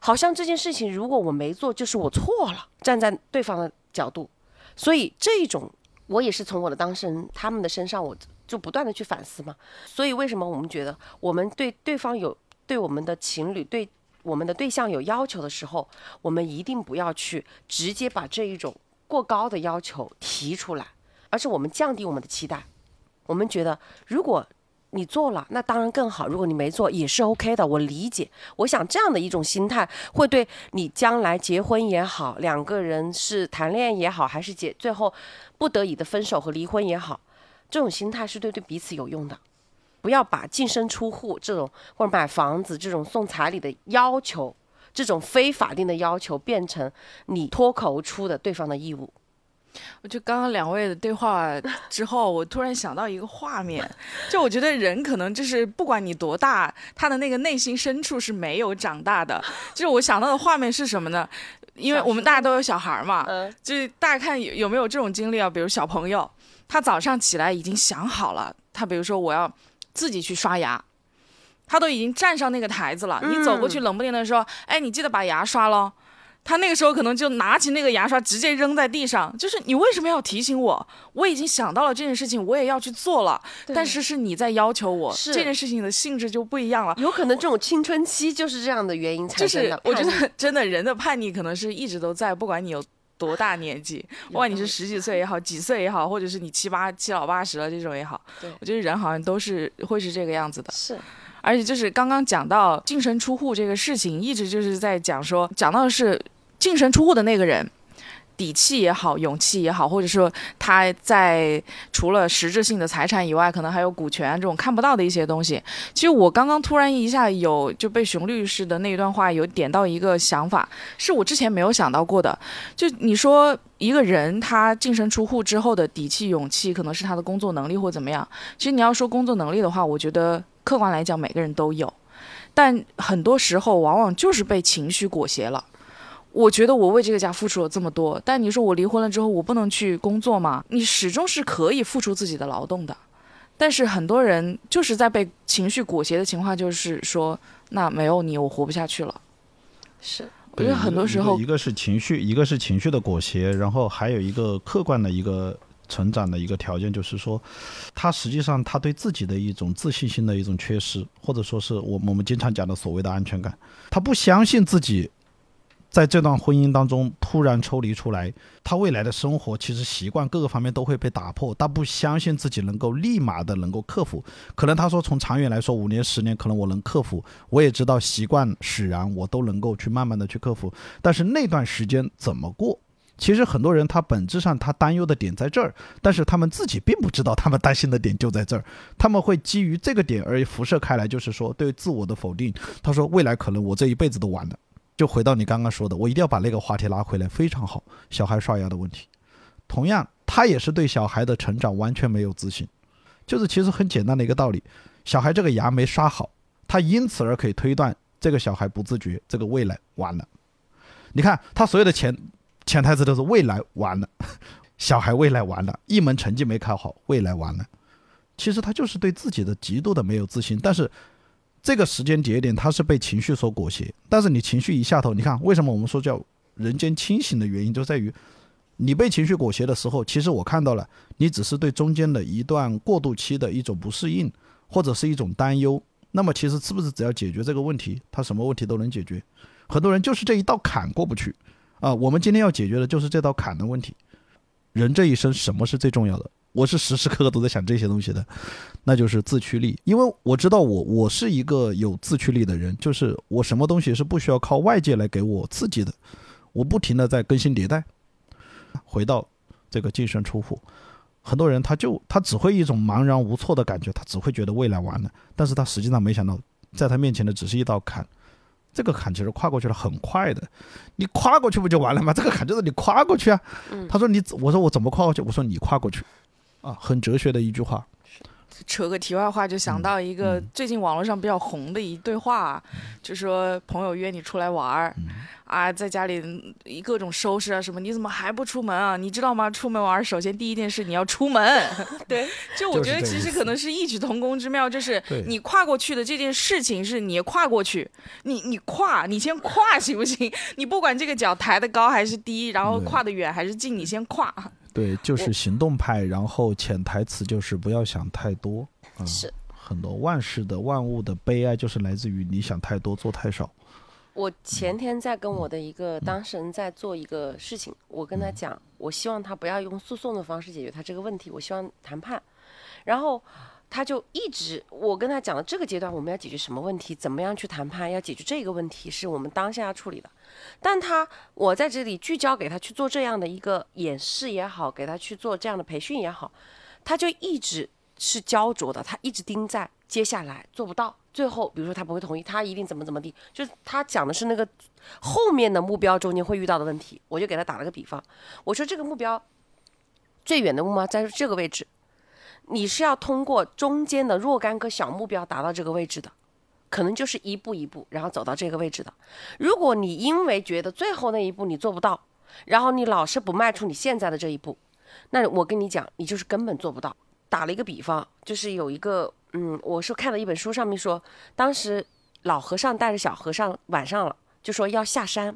好像这件事情如果我没做，就是我错了。站在对方的角度，所以这种我也是从我的当事人他们的身上，我就不断的去反思嘛。所以为什么我们觉得我们对对方有对我们的情侣对我们的对象有要求的时候，我们一定不要去直接把这一种过高的要求提出来，而是我们降低我们的期待。我们觉得如果你做了，那当然更好。如果你没做，也是 OK 的。我理解。我想这样的一种心态，会对你将来结婚也好，两个人是谈恋爱也好，还是结最后不得已的分手和离婚也好，这种心态是对对彼此有用的。不要把净身出户这种或者买房子这种送彩礼的要求，这种非法定的要求，变成你脱口而出的对方的义务。我就刚刚两位的对话之后，我突然想到一个画面，就我觉得人可能就是不管你多大，他的那个内心深处是没有长大的。就是我想到的画面是什么呢？因为我们大家都有小孩嘛，就是大家看有有没有这种经历啊？比如小朋友，他早上起来已经想好了，他比如说我要自己去刷牙，他都已经站上那个台子了，你走过去冷不丁的说：“哎，你记得把牙刷喽。”他那个时候可能就拿起那个牙刷，直接扔在地上。就是你为什么要提醒我？我已经想到了这件事情，我也要去做了。但是是你在要求我，这件事情的性质就不一样了。有可能这种青春期就是这样的原因产生的。就是我觉得 (laughs) 真的人的叛逆可能是一直都在，不管你有多大年纪，不管你是十几岁也好，几岁也好，或者是你七八七老八十了这种也好，我觉得人好像都是会是这个样子的。是。而且就是刚刚讲到净身出户这个事情，一直就是在讲说，讲到的是。净身出户的那个人，底气也好，勇气也好，或者说他在除了实质性的财产以外，可能还有股权这种看不到的一些东西。其实我刚刚突然一下有就被熊律师的那一段话有点到一个想法，是我之前没有想到过的。就你说一个人他净身出户之后的底气、勇气，可能是他的工作能力或怎么样。其实你要说工作能力的话，我觉得客观来讲每个人都有，但很多时候往往就是被情绪裹挟了。我觉得我为这个家付出了这么多，但你说我离婚了之后，我不能去工作吗？你始终是可以付出自己的劳动的，但是很多人就是在被情绪裹挟的情况，就是说，那没有你，我活不下去了。是，我觉得很多时候，一个是情绪，一个是情绪的裹挟，然后还有一个客观的一个成长的一个条件，就是说，他实际上他对自己的一种自信心的一种缺失，或者说是我我们经常讲的所谓的安全感，他不相信自己。在这段婚姻当中突然抽离出来，他未来的生活其实习惯各个方面都会被打破。他不相信自己能够立马的能够克服，可能他说从长远来说，五年十年可能我能克服。我也知道习惯使然，我都能够去慢慢的去克服。但是那段时间怎么过？其实很多人他本质上他担忧的点在这儿，但是他们自己并不知道他们担心的点就在这儿。他们会基于这个点而辐射开来，就是说对自我的否定。他说未来可能我这一辈子都完了。就回到你刚刚说的，我一定要把那个话题拉回来，非常好。小孩刷牙的问题，同样他也是对小孩的成长完全没有自信，就是其实很简单的一个道理，小孩这个牙没刷好，他因此而可以推断这个小孩不自觉，这个未来完了。你看他所有的潜潜台词都是未来完了，(laughs) 小孩未来完了，一门成绩没考好，未来完了。其实他就是对自己的极度的没有自信，但是。这个时间节点，它是被情绪所裹挟。但是你情绪一下头，你看为什么我们说叫人间清醒的原因，就在于你被情绪裹挟的时候，其实我看到了，你只是对中间的一段过渡期的一种不适应，或者是一种担忧。那么其实是不是只要解决这个问题，他什么问题都能解决？很多人就是这一道坎过不去啊。我们今天要解决的就是这道坎的问题。人这一生，什么是最重要的？我是时时刻刻都在想这些东西的，那就是自驱力。因为我知道我我是一个有自驱力的人，就是我什么东西是不需要靠外界来给我刺激的，我不停的在更新迭代。回到这个净身出户，很多人他就他只会一种茫然无措的感觉，他只会觉得未来完了，但是他实际上没想到，在他面前的只是一道坎。这个坎其实跨过去了很快的，你跨过去不就完了吗？这个坎就是你跨过去啊。他说你，我说我怎么跨过去？我说你跨过去。啊，很哲学的一句话。扯个题外话，就想到一个最近网络上比较红的一对话，就说朋友约你出来玩儿，啊，在家里一各种收拾啊什么，你怎么还不出门啊？你知道吗？出门玩儿，首先第一件事你要出门。(laughs) 对，就我觉得其实可能是异曲同工之妙，就是你跨过去的这件事情是你跨过去，你你跨，你先跨行不行？(laughs) 你不管这个脚抬得高还是低，然后跨得远还是近，你先跨。对，就是行动派，然后潜台词就是不要想太多。嗯，是很多万事的万物的悲哀就是来自于你想太多，做太少。我前天在跟我的一个当事人在做一个事情，我跟他讲，我希望他不要用诉讼的方式解决他这个问题，我希望谈判。然后他就一直，我跟他讲了这个阶段我们要解决什么问题，怎么样去谈判，要解决这个问题是我们当下要处理的。但他我在这里聚焦给他去做这样的一个演示也好，给他去做这样的培训也好，他就一直是焦灼的，他一直盯在接下来做不到，最后比如说他不会同意，他一定怎么怎么地，就是他讲的是那个后面的目标中间会遇到的问题，我就给他打了个比方，我说这个目标最远的目标在这个位置，你是要通过中间的若干个小目标达到这个位置的。可能就是一步一步，然后走到这个位置的。如果你因为觉得最后那一步你做不到，然后你老是不迈出你现在的这一步，那我跟你讲，你就是根本做不到。打了一个比方，就是有一个，嗯，我是看了一本书，上面说，当时老和尚带着小和尚晚上了，就说要下山，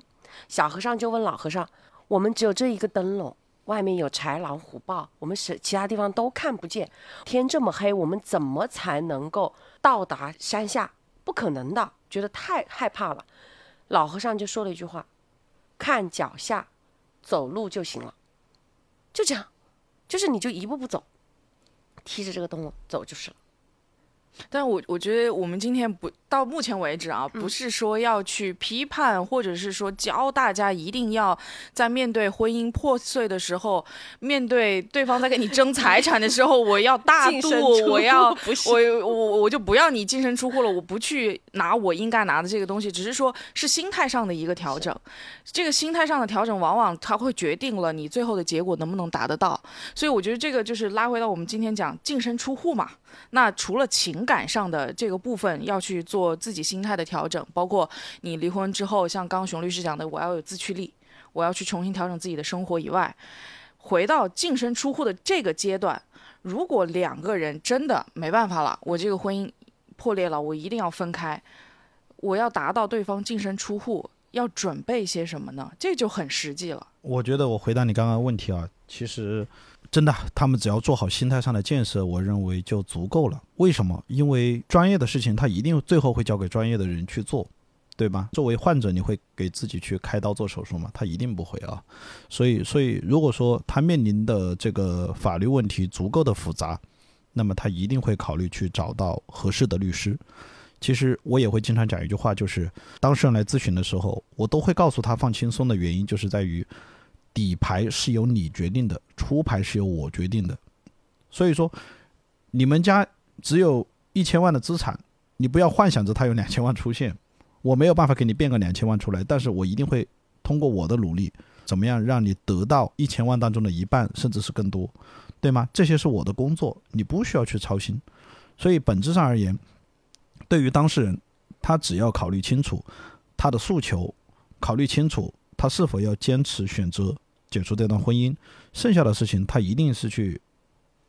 小和尚就问老和尚：“我们只有这一个灯笼，外面有豺狼虎豹，我们是其他地方都看不见，天这么黑，我们怎么才能够到达山下？不可能的，觉得太害怕了。”老和尚就说了一句话：“看脚下，走路就行了。”就这样，就是你就一步步走。踢着这个灯笼走就是了。但我我觉得我们今天不到目前为止啊，不是说要去批判，或者是说教大家一定要在面对婚姻破碎的时候，面对对方在跟你争财产的时候，我要大 (laughs) 度我要 (laughs) 我我我就不要你净身出户了，我不去拿我应该拿的这个东西，只是说是心态上的一个调整。这个心态上的调整，往往它会决定了你最后的结果能不能达得到。所以我觉得这个就是拉回到我们今天讲净身出户嘛。那除了情情感上的这个部分要去做自己心态的调整，包括你离婚之后，像刚熊律师讲的，我要有自驱力，我要去重新调整自己的生活以外，回到净身出户的这个阶段，如果两个人真的没办法了，我这个婚姻破裂了，我一定要分开，我要达到对方净身出户，要准备些什么呢？这就很实际了。我觉得我回答你刚刚问题啊，其实真的，他们只要做好心态上的建设，我认为就足够了。为什么？因为专业的事情，他一定最后会交给专业的人去做，对吧？作为患者，你会给自己去开刀做手术吗？他一定不会啊。所以，所以如果说他面临的这个法律问题足够的复杂，那么他一定会考虑去找到合适的律师。其实我也会经常讲一句话，就是当事人来咨询的时候，我都会告诉他放轻松的原因，就是在于底牌是由你决定的，出牌是由我决定的。所以说，你们家只有一千万的资产，你不要幻想着它有两千万出现，我没有办法给你变个两千万出来，但是我一定会通过我的努力，怎么样让你得到一千万当中的一半，甚至是更多，对吗？这些是我的工作，你不需要去操心。所以本质上而言，对于当事人，他只要考虑清楚他的诉求，考虑清楚他是否要坚持选择解除这段婚姻，剩下的事情他一定是去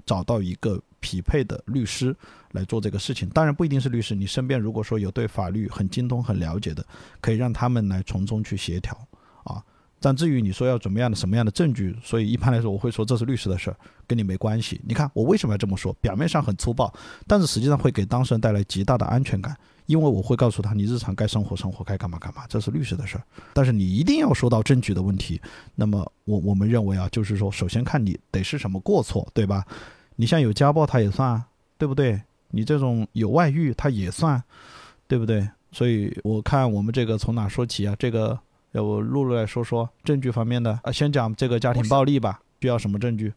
找到一个匹配的律师来做这个事情。当然不一定是律师，你身边如果说有对法律很精通、很了解的，可以让他们来从中去协调啊。但至于你说要怎么样的、什么样的证据，所以一般来说我会说这是律师的事儿，跟你没关系。你看我为什么要这么说？表面上很粗暴，但是实际上会给当事人带来极大的安全感，因为我会告诉他你日常该生活生活，该干嘛干嘛，这是律师的事儿。但是你一定要说到证据的问题，那么我我们认为啊，就是说首先看你得是什么过错，对吧？你像有家暴，他也算，对不对？你这种有外遇，他也算，对不对？所以我看我们这个从哪说起啊？这个要不露露来说说证据方面的啊？先讲这个家庭暴力吧，需要什么证据？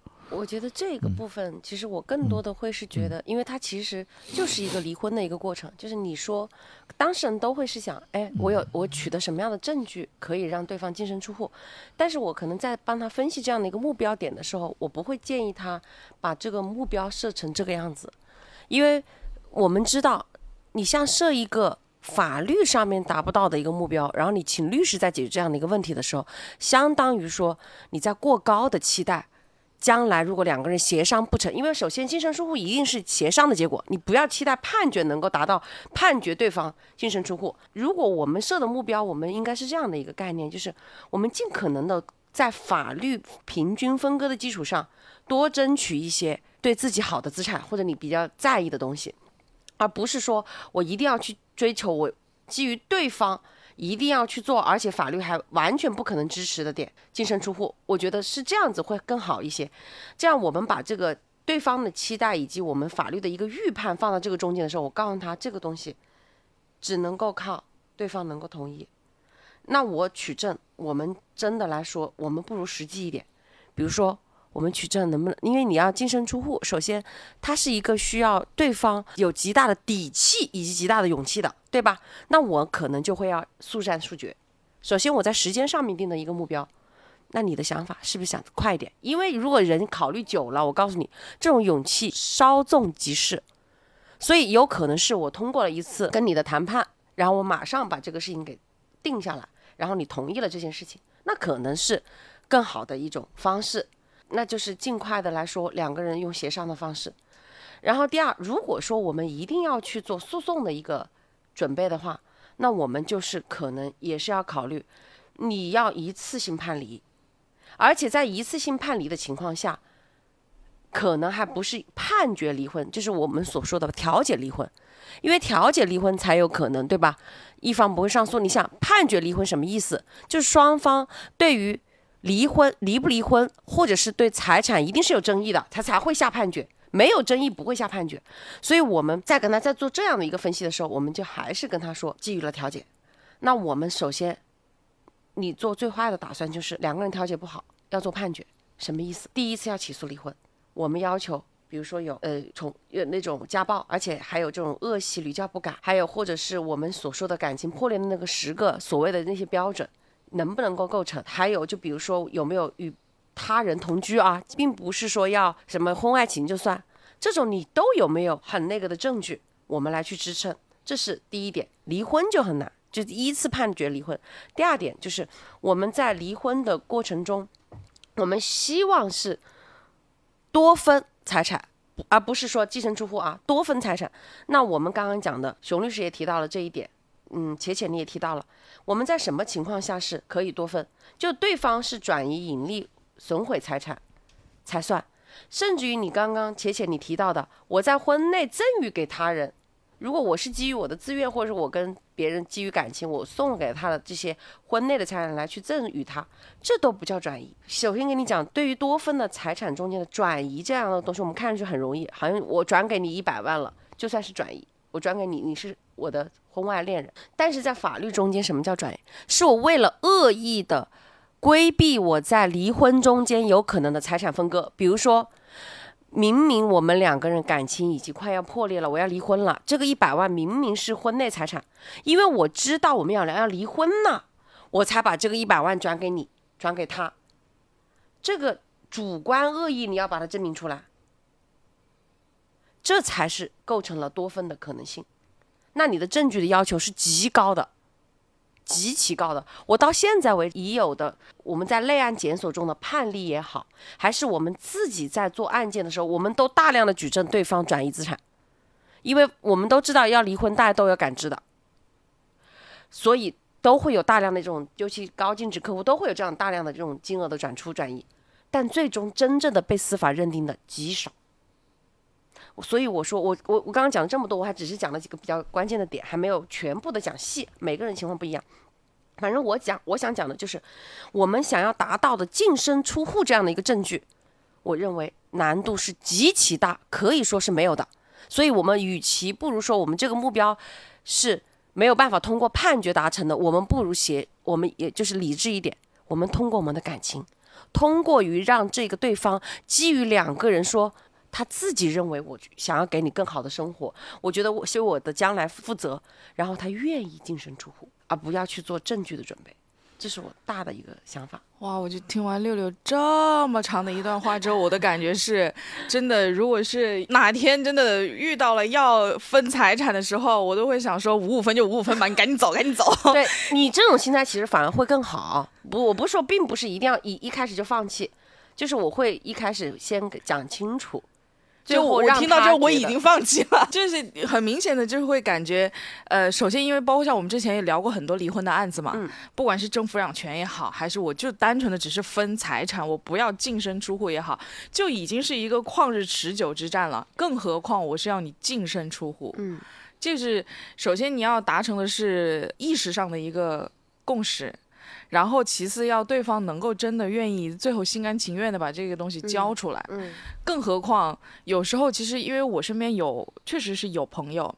我觉得这个嗯。部分，其实我更多的会是觉得，因为它其实就是一个离婚的一个过程，就是你说，当事人都会是想，哎，我有我取得什么样的证据可以让对方净身出户，但是我可能在帮他分析这样的一个目标点的时候，我不会建议他把这个目标设成这个样子，因为我们知道，你像设一个法律上面达不到的一个目标，然后你请律师在解决这样的一个问题的时候，相当于说你在过高的期待。将来如果两个人协商不成，因为首先精神出户一定是协商的结果，你不要期待判决能够达到判决对方精神出户。如果我们设的目标，我们应该是这样的一个概念，就是我们尽可能的在法律平均分割的基础上，多争取一些对自己好的资产或者你比较在意的东西，而不是说我一定要去追求我基于对方。一定要去做，而且法律还完全不可能支持的点，净身出户，我觉得是这样子会更好一些。这样我们把这个对方的期待以及我们法律的一个预判放到这个中间的时候，我告诉他这个东西只能够靠对方能够同意。那我取证，我们真的来说，我们不如实际一点，比如说。我们取证能不能？因为你要净身出户，首先它是一个需要对方有极大的底气以及极大的勇气的，对吧？那我可能就会要速战速决。首先我在时间上面定的一个目标，那你的想法是不是想快一点？因为如果人考虑久了，我告诉你，这种勇气稍纵即逝，所以有可能是我通过了一次跟你的谈判，然后我马上把这个事情给定下来，然后你同意了这件事情，那可能是更好的一种方式。那就是尽快的来说，两个人用协商的方式。然后第二，如果说我们一定要去做诉讼的一个准备的话，那我们就是可能也是要考虑，你要一次性判离，而且在一次性判离的情况下，可能还不是判决离婚，就是我们所说的调解离婚，因为调解离婚才有可能，对吧？一方不会上诉。你想判决离婚什么意思？就是双方对于。离婚离不离婚，或者是对财产一定是有争议的，他才会下判决。没有争议不会下判决。所以我们在跟他在做这样的一个分析的时候，我们就还是跟他说，给予了调解。那我们首先，你做最坏的打算就是两个人调解不好，要做判决，什么意思？第一次要起诉离婚，我们要求，比如说有呃从有那种家暴，而且还有这种恶习屡教不改，还有或者是我们所说的感情破裂的那个十个所谓的那些标准。能不能够构成？还有，就比如说有没有与他人同居啊，并不是说要什么婚外情就算，这种你都有没有很那个的证据，我们来去支撑，这是第一点。离婚就很难，就依次判决离婚。第二点就是我们在离婚的过程中，我们希望是多分财产，而不是说寄生出户啊，多分财产。那我们刚刚讲的，熊律师也提到了这一点。嗯，浅浅你也提到了，我们在什么情况下是可以多分？就对方是转移盈利、损毁财产才算，甚至于你刚刚浅浅你提到的，我在婚内赠与给他人，如果我是基于我的自愿，或者是我跟别人基于感情，我送给他的这些婚内的财产来去赠与他，这都不叫转移。首先跟你讲，对于多分的财产中间的转移这样的东西，我们看上去很容易，好像我转给你一百万了，就算是转移，我转给你，你是。我的婚外恋人，但是在法律中间，什么叫转移？是我为了恶意的规避我在离婚中间有可能的财产分割。比如说，明明我们两个人感情已经快要破裂了，我要离婚了，这个一百万明明是婚内财产，因为我知道我们要要离婚了，我才把这个一百万转给你，转给他。这个主观恶意，你要把它证明出来，这才是构成了多分的可能性。那你的证据的要求是极高的，极其高的。我到现在为已有的，我们在类案检索中的判例也好，还是我们自己在做案件的时候，我们都大量的举证对方转移资产，因为我们都知道要离婚，大家都有感知的，所以都会有大量的这种，尤其高净值客户都会有这样大量的这种金额的转出转移，但最终真正的被司法认定的极少。所以我说，我我我刚刚讲了这么多，我还只是讲了几个比较关键的点，还没有全部的讲细。每个人情况不一样，反正我讲，我想讲的就是，我们想要达到的净身出户这样的一个证据，我认为难度是极其大，可以说是没有的。所以，我们与其不如说我们这个目标是没有办法通过判决达成的，我们不如写，我们也就是理智一点，我们通过我们的感情，通过于让这个对方基于两个人说。他自己认为我想要给你更好的生活，我觉得我为我的将来负责，然后他愿意净身出户，而不要去做证据的准备。这是我大的一个想法。哇！我就听完六六这么长的一段话之后，我的感觉是，真的，如果是哪天真的遇到了要分财产的时候，我都会想说五五分就五五分吧，你赶紧走，赶紧走。(laughs) (laughs) 对你这种心态其实反而会更好。不，我不是说，并不是一定要一一开始就放弃，就是我会一开始先讲清楚。就我听到这，我已经放弃了。(laughs) 就是很明显的，就是会感觉，呃，首先因为包括像我们之前也聊过很多离婚的案子嘛，不管是争抚养权也好，还是我就单纯的只是分财产，我不要净身出户也好，就已经是一个旷日持久之战了。更何况我是要你净身出户，嗯，就是首先你要达成的是意识上的一个共识。然后，其次要对方能够真的愿意，最后心甘情愿的把这个东西交出来。嗯，更何况有时候其实因为我身边有，确实是有朋友。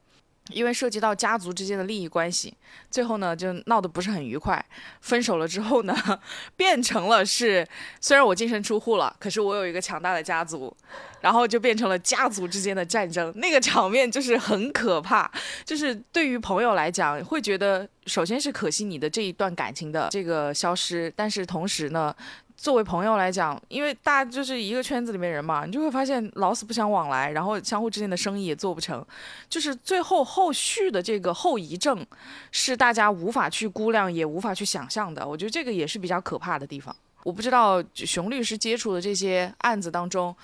因为涉及到家族之间的利益关系，最后呢就闹得不是很愉快。分手了之后呢，(laughs) 变成了是虽然我净身出户了，可是我有一个强大的家族，然后就变成了家族之间的战争。那个场面就是很可怕，就是对于朋友来讲，会觉得首先是可惜你的这一段感情的这个消失，但是同时呢。作为朋友来讲，因为大家就是一个圈子里面人嘛，你就会发现老死不相往来，然后相互之间的生意也做不成，就是最后后续的这个后遗症，是大家无法去估量也无法去想象的。我觉得这个也是比较可怕的地方。我不知道熊律师接触的这些案子当中，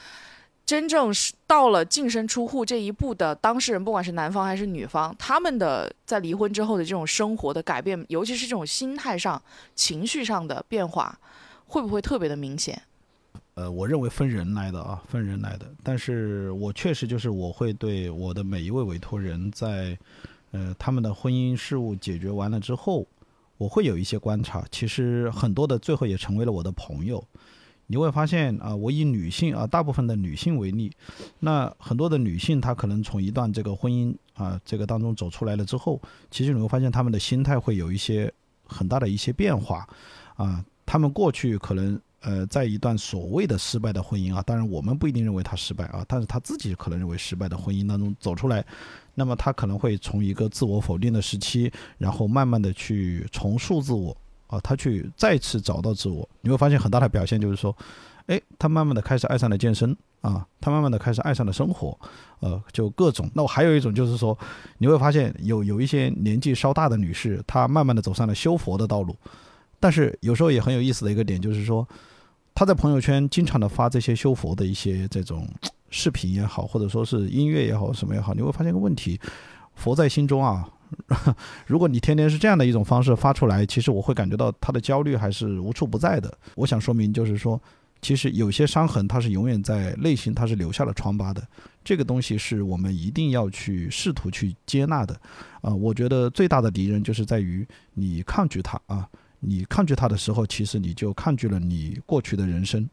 真正是到了净身出户这一步的当事人，不管是男方还是女方，他们的在离婚之后的这种生活的改变，尤其是这种心态上、情绪上的变化。会不会特别的明显？呃，我认为分人来的啊，分人来的。但是我确实就是我会对我的每一位委托人在，呃，他们的婚姻事务解决完了之后，我会有一些观察。其实很多的最后也成为了我的朋友。你会发现啊，我以女性啊，大部分的女性为例，那很多的女性她可能从一段这个婚姻啊这个当中走出来了之后，其实你会发现她们的心态会有一些很大的一些变化啊。他们过去可能呃，在一段所谓的失败的婚姻啊，当然我们不一定认为他失败啊，但是他自己可能认为失败的婚姻当中走出来，那么他可能会从一个自我否定的时期，然后慢慢的去重塑自我啊，他去再次找到自我。你会发现很大的表现就是说，哎，他慢慢的开始爱上了健身啊，他慢慢的开始爱上了生活，呃，就各种。那我还有一种就是说，你会发现有有一些年纪稍大的女士，她慢慢的走上了修佛的道路。但是有时候也很有意思的一个点，就是说，他在朋友圈经常的发这些修佛的一些这种视频也好，或者说是音乐也好，什么也好，你会发现一个问题：佛在心中啊。(laughs) 如果你天天是这样的一种方式发出来，其实我会感觉到他的焦虑还是无处不在的。我想说明就是说，其实有些伤痕它是永远在内心，它是留下了疮疤的。这个东西是我们一定要去试图去接纳的。啊，我觉得最大的敌人就是在于你抗拒它啊。你抗拒他的时候，其实你就抗拒了你过去的人生，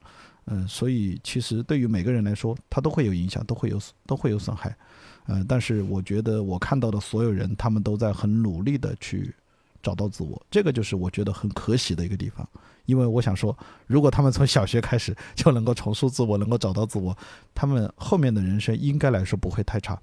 嗯，所以其实对于每个人来说，他都会有影响，都会有都会有损害，嗯，但是我觉得我看到的所有人，他们都在很努力的去找到自我，这个就是我觉得很可喜的一个地方，因为我想说，如果他们从小学开始就能够重塑自我，能够找到自我，他们后面的人生应该来说不会太差。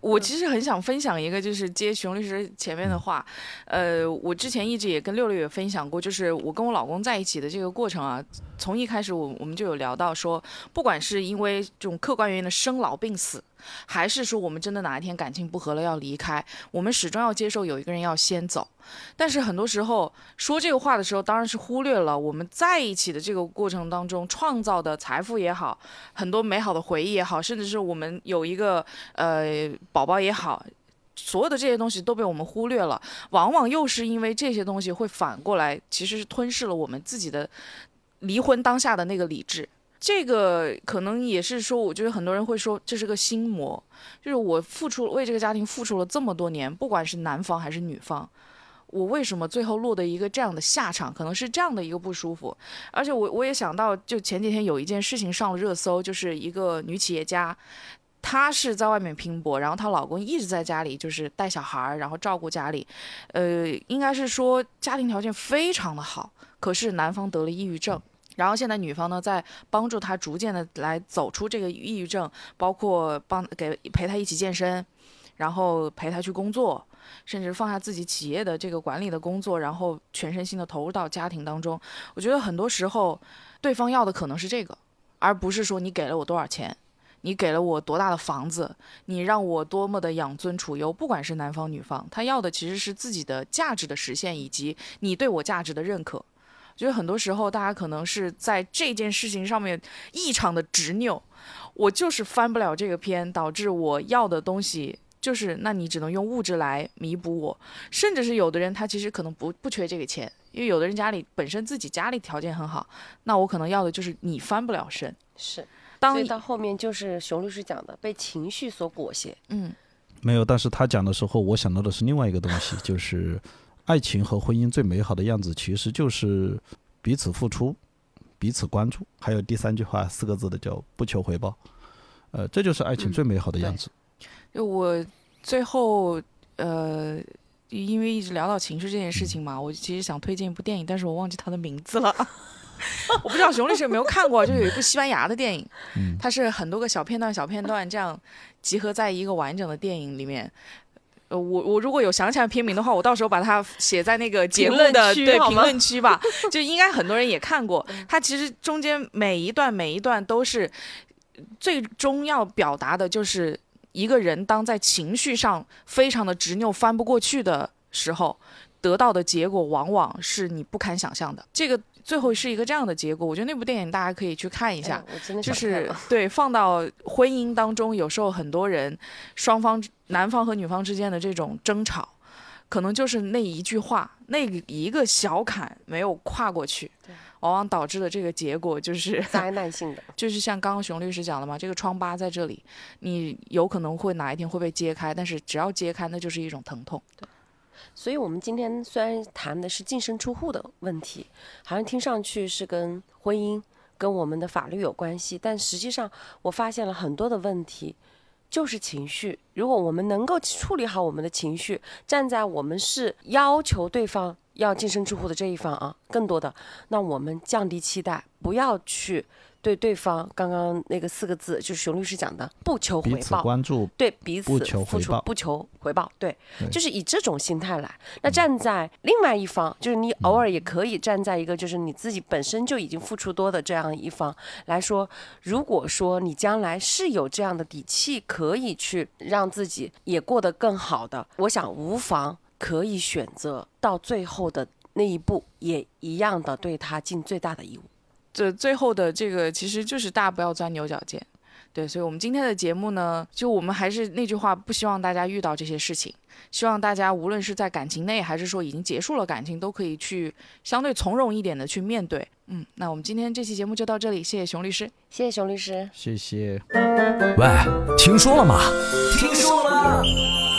我其实很想分享一个，就是接熊律师前面的话，呃，我之前一直也跟六六也分享过，就是我跟我老公在一起的这个过程啊，从一开始我我们就有聊到说，不管是因为这种客观原因的生老病死。还是说我们真的哪一天感情不和了要离开，我们始终要接受有一个人要先走。但是很多时候说这个话的时候，当然是忽略了我们在一起的这个过程当中创造的财富也好，很多美好的回忆也好，甚至是我们有一个呃宝宝也好，所有的这些东西都被我们忽略了。往往又是因为这些东西会反过来，其实是吞噬了我们自己的离婚当下的那个理智。这个可能也是说，我觉得很多人会说这是个心魔，就是我付出为这个家庭付出了这么多年，不管是男方还是女方，我为什么最后落得一个这样的下场？可能是这样的一个不舒服。而且我我也想到，就前几天有一件事情上了热搜，就是一个女企业家，她是在外面拼搏，然后她老公一直在家里就是带小孩儿，然后照顾家里，呃，应该是说家庭条件非常的好，可是男方得了抑郁症。然后现在女方呢，在帮助他逐渐的来走出这个抑郁症，包括帮给陪他一起健身，然后陪他去工作，甚至放下自己企业的这个管理的工作，然后全身心的投入到家庭当中。我觉得很多时候，对方要的可能是这个，而不是说你给了我多少钱，你给了我多大的房子，你让我多么的养尊处优。不管是男方女方，他要的其实是自己的价值的实现，以及你对我价值的认可。觉得很多时候，大家可能是在这件事情上面异常的执拗，我就是翻不了这个篇，导致我要的东西就是，那你只能用物质来弥补我，甚至是有的人他其实可能不不缺这个钱，因为有的人家里本身自己家里条件很好，那我可能要的就是你翻不了身。是，所以到后面就是熊律师讲的，被情绪所裹挟。嗯，没有，但是他讲的时候，我想到的是另外一个东西，就是。爱情和婚姻最美好的样子，其实就是彼此付出、彼此关注，还有第三句话四个字的叫“不求回报”。呃，这就是爱情最美好的样子。就我最后呃，因为一直聊到情绪这件事情嘛，我其实想推荐一部电影，但是我忘记它的名字了。(laughs) 我不知道熊律师有没有看过，就有一部西班牙的电影，它是很多个小片段、小片段这样集合在一个完整的电影里面。呃，我我如果有想起来片名的话，我到时候把它写在那个节目的对评论区吧，(laughs) 就应该很多人也看过。它其实中间每一段每一段都是最终要表达的，就是一个人当在情绪上非常的执拗、翻不过去的时候，得到的结果往往是你不堪想象的。这个。最后是一个这样的结果，我觉得那部电影大家可以去看一下，就是对放到婚姻当中，有时候很多人双方男方和女方之间的这种争吵，可能就是那一句话，那一个小坎没有跨过去，往往导致的这个结果就是 (laughs) 灾难性的，(laughs) 就是像刚刚熊律师讲的嘛，这个疮疤在这里，你有可能会哪一天会被揭开，但是只要揭开，那就是一种疼痛。对。所以，我们今天虽然谈的是净身出户的问题，好像听上去是跟婚姻、跟我们的法律有关系，但实际上我发现了很多的问题，就是情绪。如果我们能够处理好我们的情绪，站在我们是要求对方要净身出户的这一方啊，更多的，那我们降低期待，不要去。对对方刚刚那个四个字，就是熊律师讲的，不求回报，关注，对彼此付出，不求回报，对，就是以这种心态来。那站在另外一方，就是你偶尔也可以站在一个，就是你自己本身就已经付出多的这样一方来说，如果说你将来是有这样的底气，可以去让自己也过得更好的，我想无妨可以选择到最后的那一步，也一样的对他尽最大的义务。这最后的这个其实就是大家不要钻牛角尖，对，所以我们今天的节目呢，就我们还是那句话，不希望大家遇到这些事情，希望大家无论是在感情内，还是说已经结束了感情，都可以去相对从容一点的去面对。嗯，那我们今天这期节目就到这里，谢谢熊律师，谢谢熊律师，谢谢。喂，听说了吗？听说了。